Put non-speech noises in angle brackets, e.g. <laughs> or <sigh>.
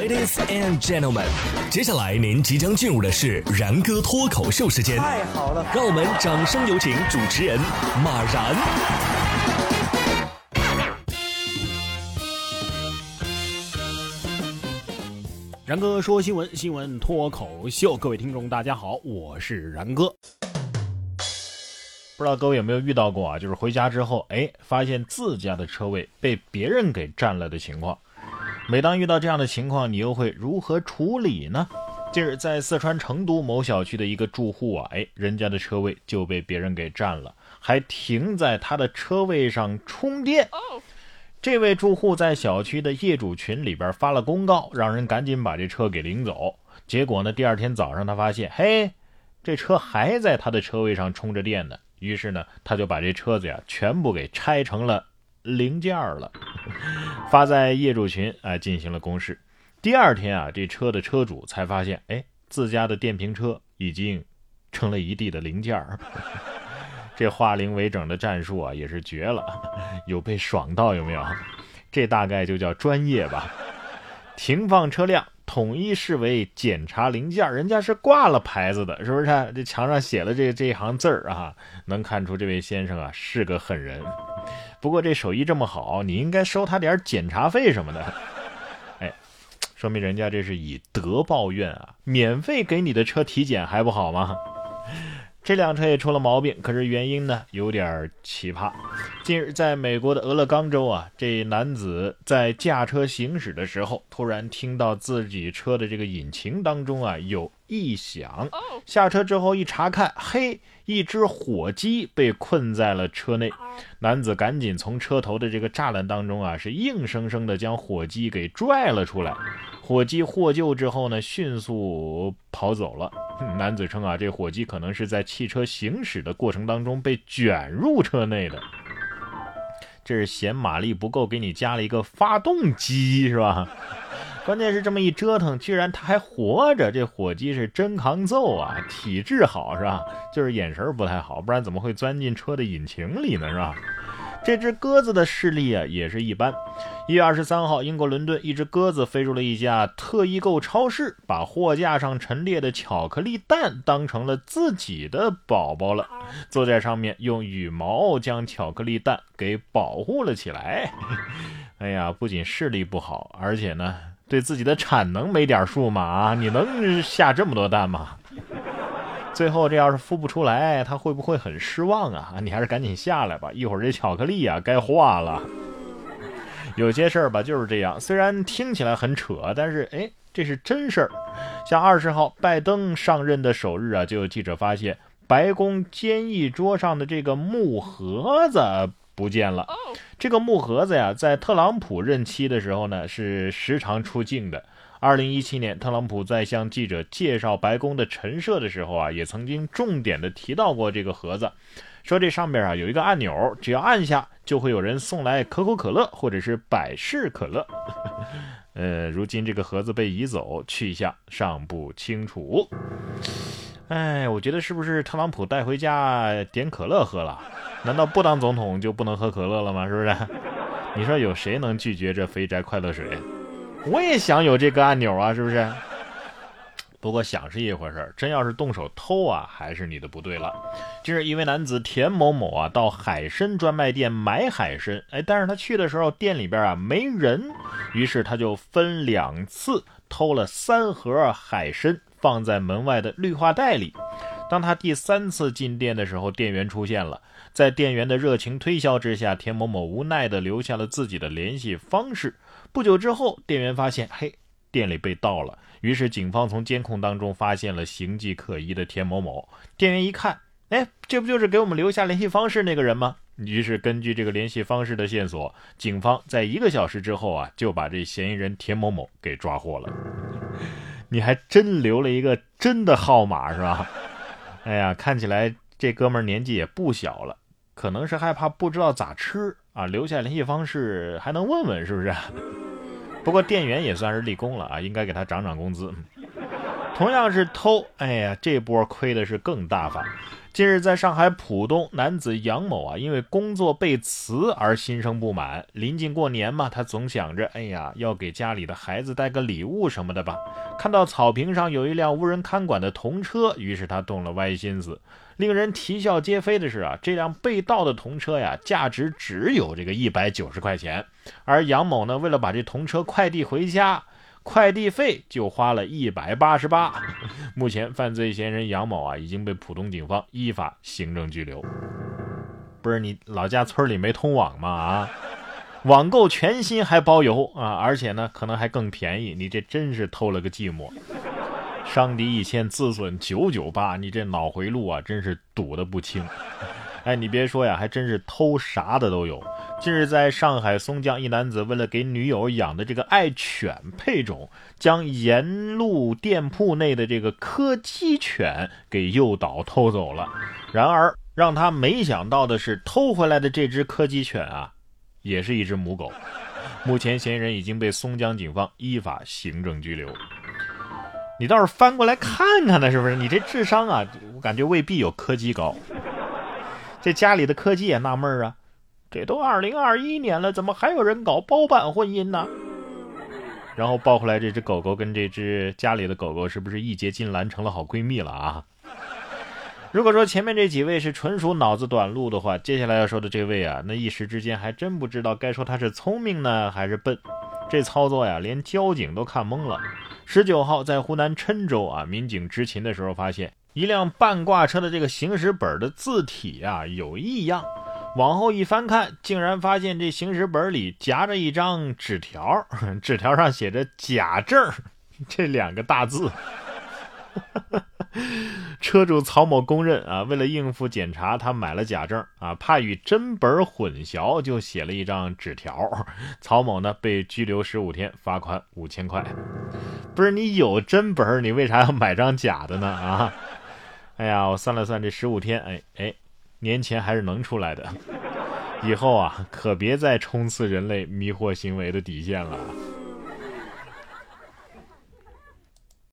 Ladies and gentlemen，接下来您即将进入的是然哥脱口秀时间。太好了，让我们掌声有请主持人马然。然哥说新闻，新闻脱口秀，各位听众大家好，我是然哥。不知道各位有没有遇到过啊？就是回家之后，哎，发现自家的车位被别人给占了的情况。每当遇到这样的情况，你又会如何处理呢？近日，在四川成都某小区的一个住户啊，哎，人家的车位就被别人给占了，还停在他的车位上充电。这位住户在小区的业主群里边发了公告，让人赶紧把这车给领走。结果呢，第二天早上他发现，嘿，这车还在他的车位上充着电呢。于是呢，他就把这车子呀全部给拆成了零件了，<laughs> 发在业主群啊进行了公示。第二天啊，这车的车主才发现，哎，自家的电瓶车已经成了一地的零件儿。<laughs> 这化零为整的战术啊，也是绝了，<laughs> 有被爽到有没有？这大概就叫专业吧。停放车辆统一视为检查零件，人家是挂了牌子的，是不是？这墙上写了这这一行字儿啊，能看出这位先生啊是个狠人。不过这手艺这么好，你应该收他点检查费什么的。<laughs> 哎，说明人家这是以德报怨啊，免费给你的车体检还不好吗？这辆车也出了毛病，可是原因呢有点奇葩。近日，在美国的俄勒冈州啊，这男子在驾车行驶的时候，突然听到自己车的这个引擎当中啊有异响，下车之后一查看，嘿，一只火鸡被困在了车内。男子赶紧从车头的这个栅栏当中啊，是硬生生的将火鸡给拽了出来。火鸡获救之后呢，迅速跑走了。男子称啊，这火鸡可能是在汽车行驶的过程当中被卷入车内的。这是嫌马力不够，给你加了一个发动机是吧？关键是这么一折腾，居然他还活着。这火鸡是真抗揍啊，体质好是吧？就是眼神不太好，不然怎么会钻进车的引擎里呢是吧？这只鸽子的视力啊也是一般。一月二十三号，英国伦敦，一只鸽子飞入了一家特异购超市，把货架上陈列的巧克力蛋当成了自己的宝宝了，坐在上面用羽毛将巧克力蛋给保护了起来。<laughs> 哎呀，不仅视力不好，而且呢，对自己的产能没点数吗？啊，你能下这么多蛋吗？最后这要是孵不出来，他会不会很失望啊？<laughs> 你还是赶紧下来吧，一会儿这巧克力啊该化了。有些事儿吧就是这样，虽然听起来很扯，但是哎，这是真事儿。像二十号拜登上任的首日啊，就有记者发现白宫坚毅桌上的这个木盒子不见了。这个木盒子呀，在特朗普任期的时候呢，是时常出镜的。二零一七年，特朗普在向记者介绍白宫的陈设的时候啊，也曾经重点的提到过这个盒子，说这上面啊有一个按钮，只要按下，就会有人送来可口可乐或者是百事可乐。<laughs> 呃，如今这个盒子被移走，去向尚不清楚。哎，我觉得是不是特朗普带回家点可乐喝了？难道不当总统就不能喝可乐了吗？是不是？<laughs> 你说有谁能拒绝这肥宅快乐水？我也想有这个按钮啊，是不是？不过想是一回事，真要是动手偷啊，还是你的不对了。近日，一位男子田某某啊，到海参专卖店买海参，哎，但是他去的时候店里边啊没人，于是他就分两次偷了三盒海参，放在门外的绿化带里。当他第三次进店的时候，店员出现了，在店员的热情推销之下，田某某无奈地留下了自己的联系方式。不久之后，店员发现，嘿，店里被盗了。于是警方从监控当中发现了形迹可疑的田某某。店员一看，哎，这不就是给我们留下联系方式那个人吗？于是根据这个联系方式的线索，警方在一个小时之后啊，就把这嫌疑人田某某给抓获了。你还真留了一个真的号码是吧？哎呀，看起来这哥们年纪也不小了，可能是害怕不知道咋吃。啊，留下联系方式还能问问是不是？不过店员也算是立功了啊，应该给他涨涨工资。同样是偷，哎呀，这波亏的是更大发。近日，在上海浦东，男子杨某啊，因为工作被辞而心生不满。临近过年嘛，他总想着，哎呀，要给家里的孩子带个礼物什么的吧。看到草坪上有一辆无人看管的童车，于是他动了歪心思。令人啼笑皆非的是啊，这辆被盗的童车呀，价值只有这个一百九十块钱，而杨某呢，为了把这童车快递回家。快递费就花了一百八十八。目前，犯罪嫌疑人杨某啊已经被浦东警方依法行政拘留。不是你老家村里没通网吗？啊，网购全新还包邮啊，而且呢可能还更便宜。你这真是偷了个寂寞。伤敌一千，自损九九八。你这脑回路啊，真是堵得不轻。哎，你别说呀，还真是偷啥的都有。近日，在上海松江，一男子为了给女友养的这个爱犬配种，将沿路店铺内的这个柯基犬给诱导偷走了。然而，让他没想到的是，偷回来的这只柯基犬啊，也是一只母狗。目前，嫌疑人已经被松江警方依法行政拘留。你倒是翻过来看看呢，是不是？你这智商啊，我感觉未必有柯基高。这家里的柯基也纳闷啊。这都二零二一年了，怎么还有人搞包办婚姻呢？然后抱回来这只狗狗跟这只家里的狗狗是不是义结金兰成了好闺蜜了啊？如果说前面这几位是纯属脑子短路的话，接下来要说的这位啊，那一时之间还真不知道该说他是聪明呢还是笨。这操作呀，连交警都看懵了。十九号在湖南郴州啊，民警执勤的时候发现一辆半挂车的这个行驶本的字体啊有异样。往后一翻看，竟然发现这行驶本里夹着一张纸条，<laughs> 纸条上写着“假证” <laughs> 这两个大字。<laughs> 车主曹某供认啊，为了应付检查，他买了假证啊，怕与真本混淆，就写了一张纸条。曹某呢被拘留十五天，罚款五千块。不是你有真本，你为啥要买张假的呢？啊？哎呀，我算了算，这十五天，哎哎。年前还是能出来的，以后啊，可别再冲刺人类迷惑行为的底线了。